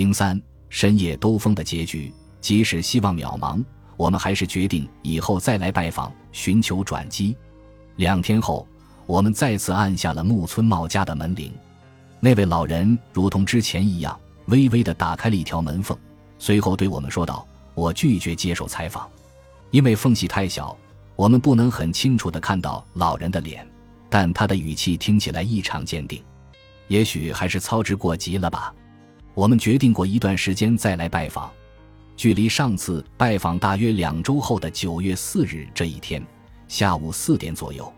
零三深夜兜风的结局，即使希望渺茫，我们还是决定以后再来拜访，寻求转机。两天后，我们再次按下了木村茂家的门铃。那位老人如同之前一样，微微地打开了一条门缝，随后对我们说道：“我拒绝接受采访，因为缝隙太小，我们不能很清楚地看到老人的脸。但他的语气听起来异常坚定，也许还是操之过急了吧。”我们决定过一段时间再来拜访，距离上次拜访大约两周后的九月四日这一天下午四点左右，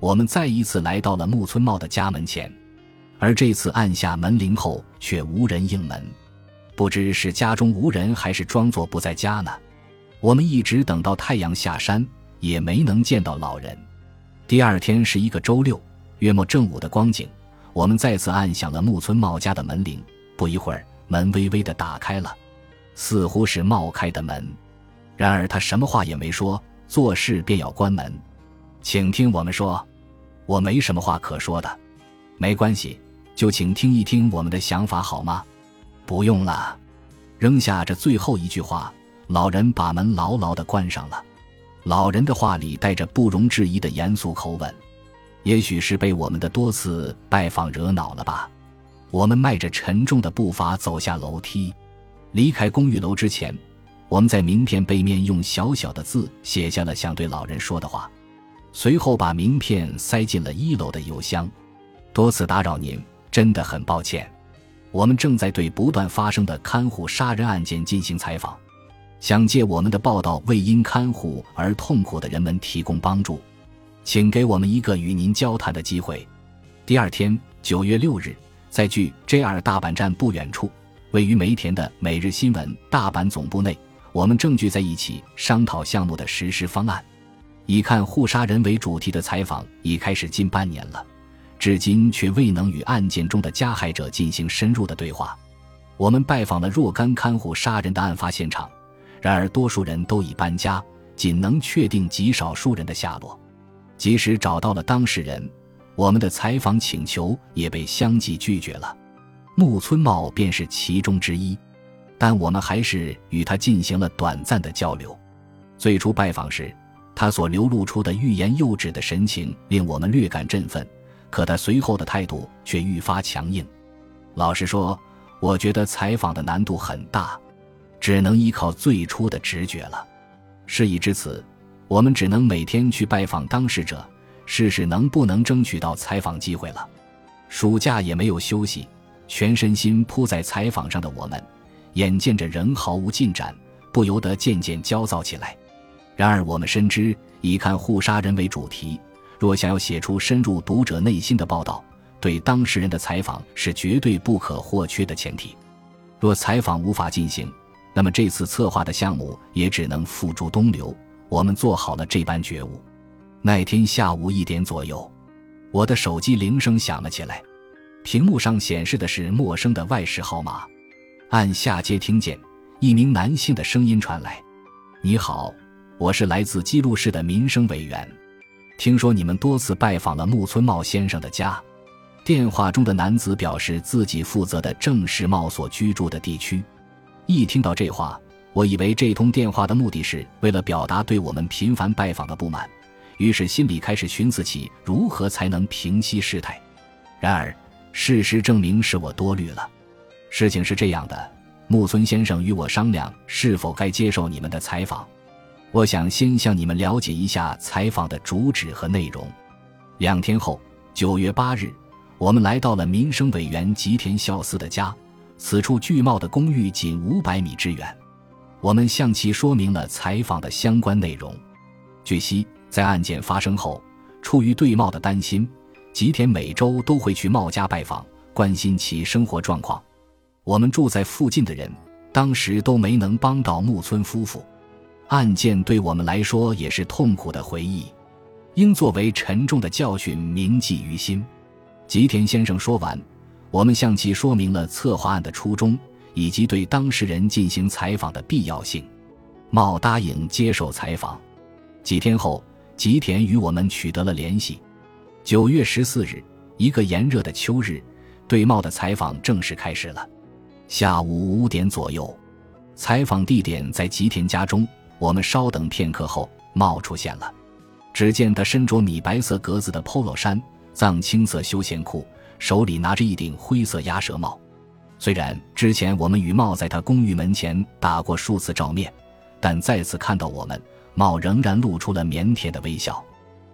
我们再一次来到了木村茂的家门前，而这次按下门铃后却无人应门，不知是家中无人还是装作不在家呢。我们一直等到太阳下山，也没能见到老人。第二天是一个周六，约莫正午的光景，我们再次按响了木村茂家的门铃。不一会儿，门微微的打开了，似乎是冒开的门。然而他什么话也没说，做事便要关门。请听我们说，我没什么话可说的，没关系，就请听一听我们的想法好吗？不用了。扔下这最后一句话，老人把门牢牢的关上了。老人的话里带着不容置疑的严肃口吻，也许是被我们的多次拜访惹恼了吧。我们迈着沉重的步伐走下楼梯，离开公寓楼之前，我们在名片背面用小小的字写下了想对老人说的话，随后把名片塞进了一楼的邮箱。多次打扰您，真的很抱歉。我们正在对不断发生的看护杀人案件进行采访，想借我们的报道为因看护而痛苦的人们提供帮助，请给我们一个与您交谈的机会。第二天，九月六日。在距 JR 大阪站不远处，位于梅田的每日新闻大阪总部内，我们正聚在一起商讨项目的实施方案。以看护杀人为主题的采访已开始近半年了，至今却未能与案件中的加害者进行深入的对话。我们拜访了若干看护杀人的案发现场，然而多数人都已搬家，仅能确定极少数人的下落。即使找到了当事人。我们的采访请求也被相继拒绝了，木村茂便是其中之一，但我们还是与他进行了短暂的交流。最初拜访时，他所流露出的欲言又止的神情令我们略感振奋，可他随后的态度却愈发强硬。老实说，我觉得采访的难度很大，只能依靠最初的直觉了。事已至此，我们只能每天去拜访当事者。试试能不能争取到采访机会了。暑假也没有休息，全身心扑在采访上的我们，眼见着仍毫无进展，不由得渐渐焦躁起来。然而，我们深知以看护杀人为主题，若想要写出深入读者内心的报道，对当事人的采访是绝对不可或缺的前提。若采访无法进行，那么这次策划的项目也只能付诸东流。我们做好了这般觉悟。那天下午一点左右，我的手机铃声响了起来，屏幕上显示的是陌生的外事号码。按下接听键，一名男性的声音传来：“你好，我是来自记录室的民生委员，听说你们多次拜访了木村茂先生的家。”电话中的男子表示自己负责的正是茂所居住的地区。一听到这话，我以为这通电话的目的是为了表达对我们频繁拜访的不满。于是心里开始寻思起如何才能平息事态，然而事实证明是我多虑了。事情是这样的，木村先生与我商量是否该接受你们的采访。我想先向你们了解一下采访的主旨和内容。两天后，九月八日，我们来到了民生委员吉田孝司的家，此处巨茂的公寓仅五百米之远。我们向其说明了采访的相关内容。据悉。在案件发生后，出于对茂的担心，吉田每周都会去茂家拜访，关心其生活状况。我们住在附近的人，当时都没能帮到木村夫妇。案件对我们来说也是痛苦的回忆，应作为沉重的教训铭记于心。吉田先生说完，我们向其说明了策划案的初衷以及对当事人进行采访的必要性。茂答应接受采访。几天后。吉田与我们取得了联系。九月十四日，一个炎热的秋日，对茂的采访正式开始了。下午五点左右，采访地点在吉田家中。我们稍等片刻后，茂出现了。只见他身着米白色格子的 polo 衫、藏青色休闲裤，手里拿着一顶灰色鸭舌帽。虽然之前我们与茂在他公寓门前打过数次照面，但再次看到我们，茂仍然露出了腼腆的微笑。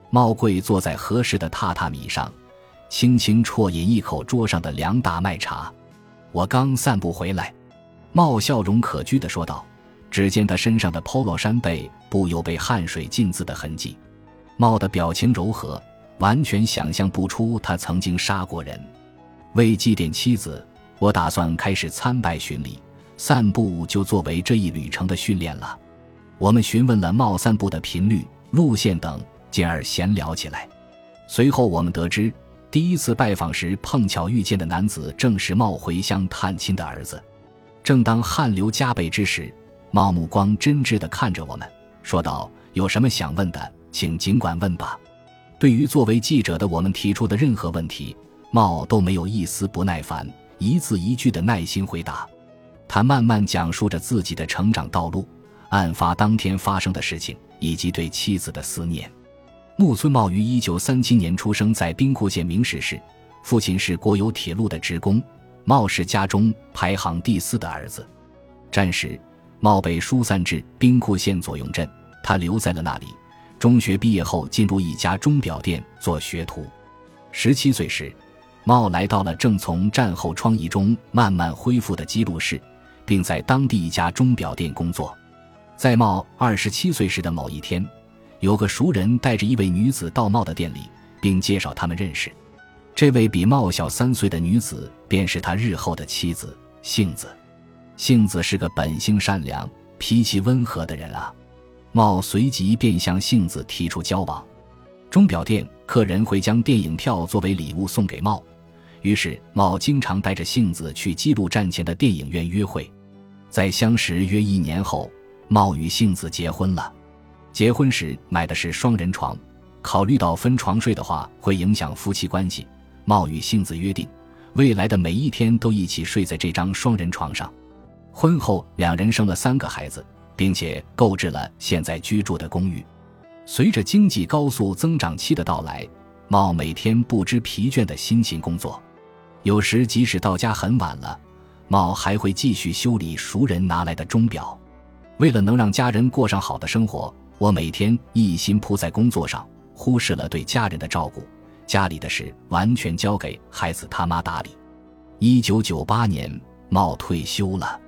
茂贵坐在合适的榻榻米上，轻轻啜饮一口桌上的凉大麦茶。我刚散步回来，茂笑容可掬地说道：“只见他身上的 polo 衫背部有被汗水浸渍的痕迹。”茂的表情柔和，完全想象不出他曾经杀过人。为祭奠妻子。我打算开始参拜巡礼，散步就作为这一旅程的训练了。我们询问了茂散步的频率、路线等，进而闲聊起来。随后我们得知，第一次拜访时碰巧遇见的男子正是茂回乡探亲的儿子。正当汗流浃背之时，茂目光真挚地看着我们，说道：“有什么想问的，请尽管问吧。”对于作为记者的我们提出的任何问题，茂都没有一丝不耐烦。一字一句的耐心回答，他慢慢讲述着自己的成长道路、案发当天发生的事情以及对妻子的思念。木村茂于一九三七年出生在兵库县明石市，父亲是国有铁路的职工。茂是家中排行第四的儿子。战时，茂被疏散至兵库县左用镇，他留在了那里。中学毕业后，进入一家钟表店做学徒。十七岁时。茂来到了正从战后疮痍中慢慢恢复的基路市，并在当地一家钟表店工作。在茂二十七岁时的某一天，有个熟人带着一位女子到茂的店里，并介绍他们认识。这位比茂小三岁的女子，便是他日后的妻子杏子。杏子是个本性善良、脾气温和的人啊。茂随即便向杏子提出交往。钟表店客人会将电影票作为礼物送给茂。于是，茂经常带着杏子去基路站前的电影院约会。在相识约一年后，茂与杏子结婚了。结婚时买的是双人床，考虑到分床睡的话会影响夫妻关系，茂与杏子约定，未来的每一天都一起睡在这张双人床上。婚后，两人生了三个孩子，并且购置了现在居住的公寓。随着经济高速增长期的到来，茂每天不知疲倦的辛勤工作。有时即使到家很晚了，茂还会继续修理熟人拿来的钟表。为了能让家人过上好的生活，我每天一心扑在工作上，忽视了对家人的照顾，家里的事完全交给孩子他妈打理。一九九八年，茂退休了，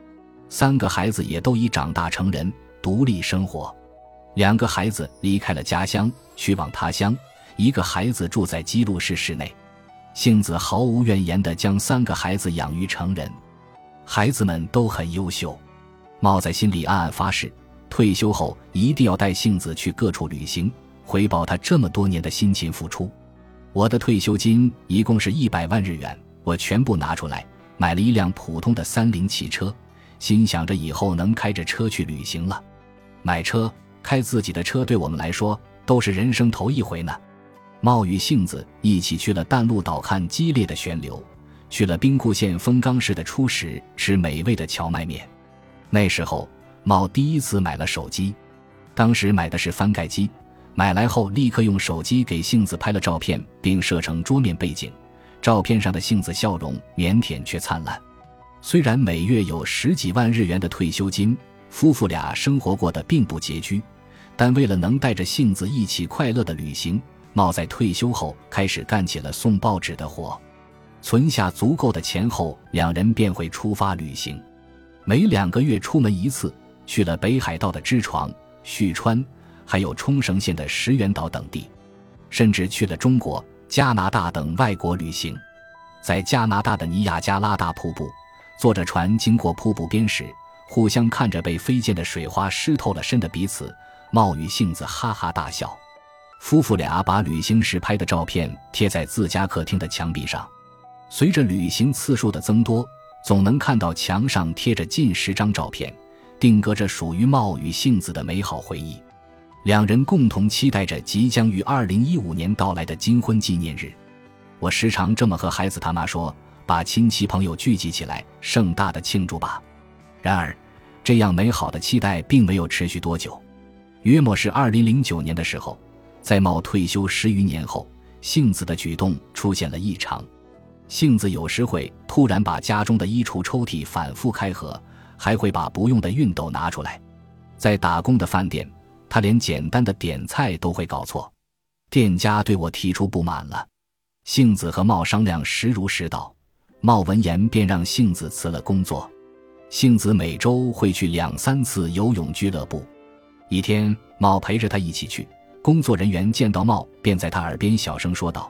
三个孩子也都已长大成人，独立生活。两个孩子离开了家乡，去往他乡；一个孩子住在基路市市内。杏子毫无怨言地将三个孩子养育成人，孩子们都很优秀。茂在心里暗暗发誓，退休后一定要带杏子去各处旅行，回报他这么多年的辛勤付出。我的退休金一共是一百万日元，我全部拿出来买了一辆普通的三菱汽车，心想着以后能开着车去旅行了。买车、开自己的车，对我们来说都是人生头一回呢。茂与杏子一起去了淡路岛看激烈的旋流，去了兵库县丰冈市的初始吃美味的荞麦面。那时候，茂第一次买了手机，当时买的是翻盖机。买来后，立刻用手机给杏子拍了照片，并设成桌面背景。照片上的杏子笑容腼腆却灿烂。虽然每月有十几万日元的退休金，夫妇俩生活过得并不拮据，但为了能带着杏子一起快乐的旅行。茂在退休后开始干起了送报纸的活，存下足够的钱后，两人便会出发旅行，每两个月出门一次，去了北海道的知床、旭川，还有冲绳县的石垣岛等地，甚至去了中国、加拿大等外国旅行。在加拿大的尼亚加拉大瀑布，坐着船经过瀑布边时，互相看着被飞溅的水花湿透了身的彼此，冒雨杏子哈哈大笑。夫妇俩把旅行时拍的照片贴在自家客厅的墙壁上，随着旅行次数的增多，总能看到墙上贴着近十张照片，定格着属于茂与杏子的美好回忆。两人共同期待着即将于二零一五年到来的金婚纪念日。我时常这么和孩子他妈说：“把亲戚朋友聚集起来，盛大的庆祝吧。然而，这样美好的期待并没有持续多久。约莫是二零零九年的时候，在茂退休十余年后，杏子的举动出现了异常。杏子有时会突然把家中的衣橱抽屉反复开合，还会把不用的熨斗拿出来。在打工的饭店，他连简单的点菜都会搞错。店家对我提出不满了，杏子和茂商量实如实道。茂闻言便让杏子辞了工作。杏子每周会去两三次游泳俱乐部。一天，茂陪着他一起去。工作人员见到茂，便在他耳边小声说道：“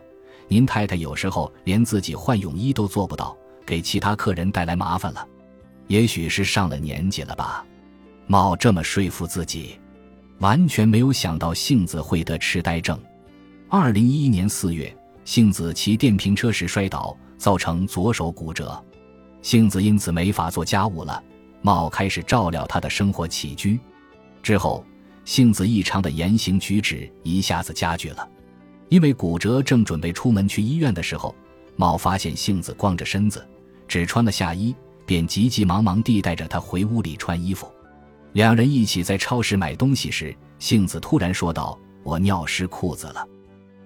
您太太有时候连自己换泳衣都做不到，给其他客人带来麻烦了。也许是上了年纪了吧。”茂这么说服自己，完全没有想到杏子会得痴呆症。二零一一年四月，杏子骑电瓶车时摔倒，造成左手骨折。杏子因此没法做家务了，茂开始照料她的生活起居。之后，杏子异常的言行举止一下子加剧了。因为骨折，正准备出门去医院的时候，茂发现杏子光着身子，只穿了下衣，便急急忙忙地带着她回屋里穿衣服。两人一起在超市买东西时，杏子突然说道：“我尿湿裤子了。”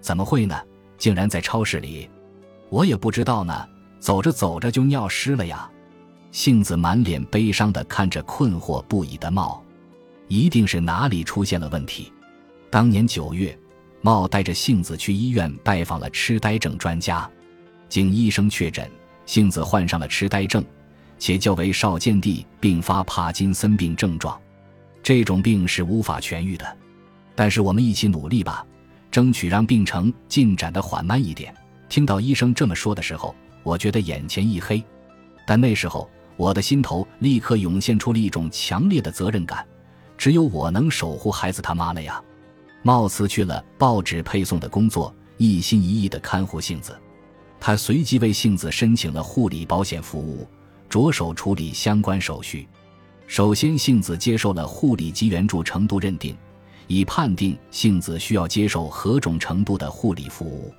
怎么会呢？竟然在超市里，我也不知道呢。走着走着就尿湿了呀！杏子满脸悲伤地看着困惑不已的茂，一定是哪里出现了问题。当年九月，茂带着杏子去医院拜访了痴呆症专家，经医生确诊，杏子患上了痴呆症，且较为少见地并发帕金森病症状。这种病是无法痊愈的，但是我们一起努力吧。争取让病程进展的缓慢一点。听到医生这么说的时候，我觉得眼前一黑，但那时候我的心头立刻涌现出了一种强烈的责任感，只有我能守护孩子他妈了呀！茂辞去了报纸配送的工作，一心一意的看护杏子。他随即为杏子申请了护理保险服务，着手处理相关手续。首先，杏子接受了护理及援助程度认定。以判定杏子需要接受何种程度的护理服务。